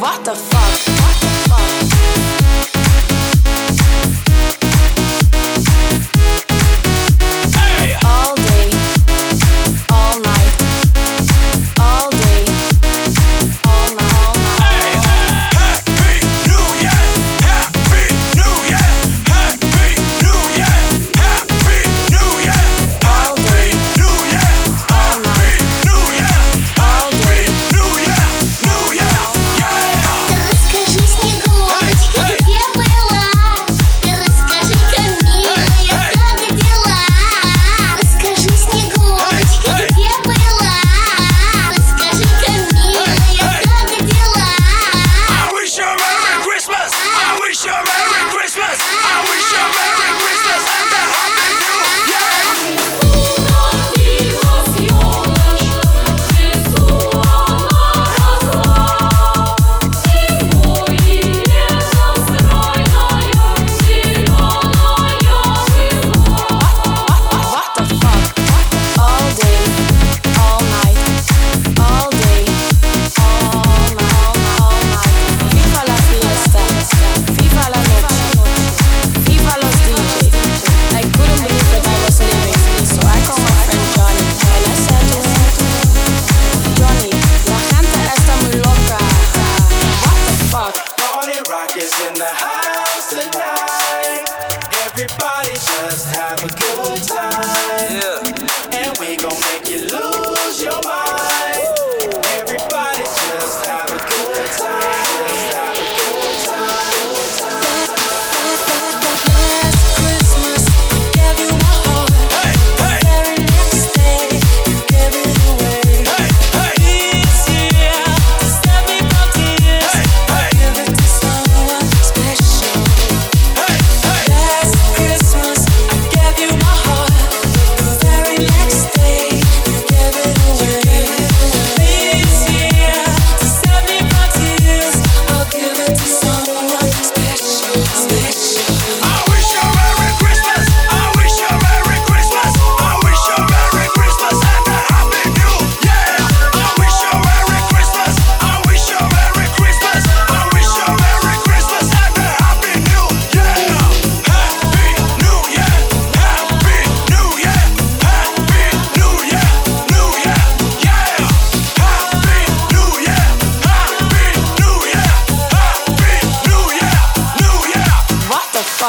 what the fuck? rockets in the house tonight. Everybody.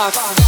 fuck.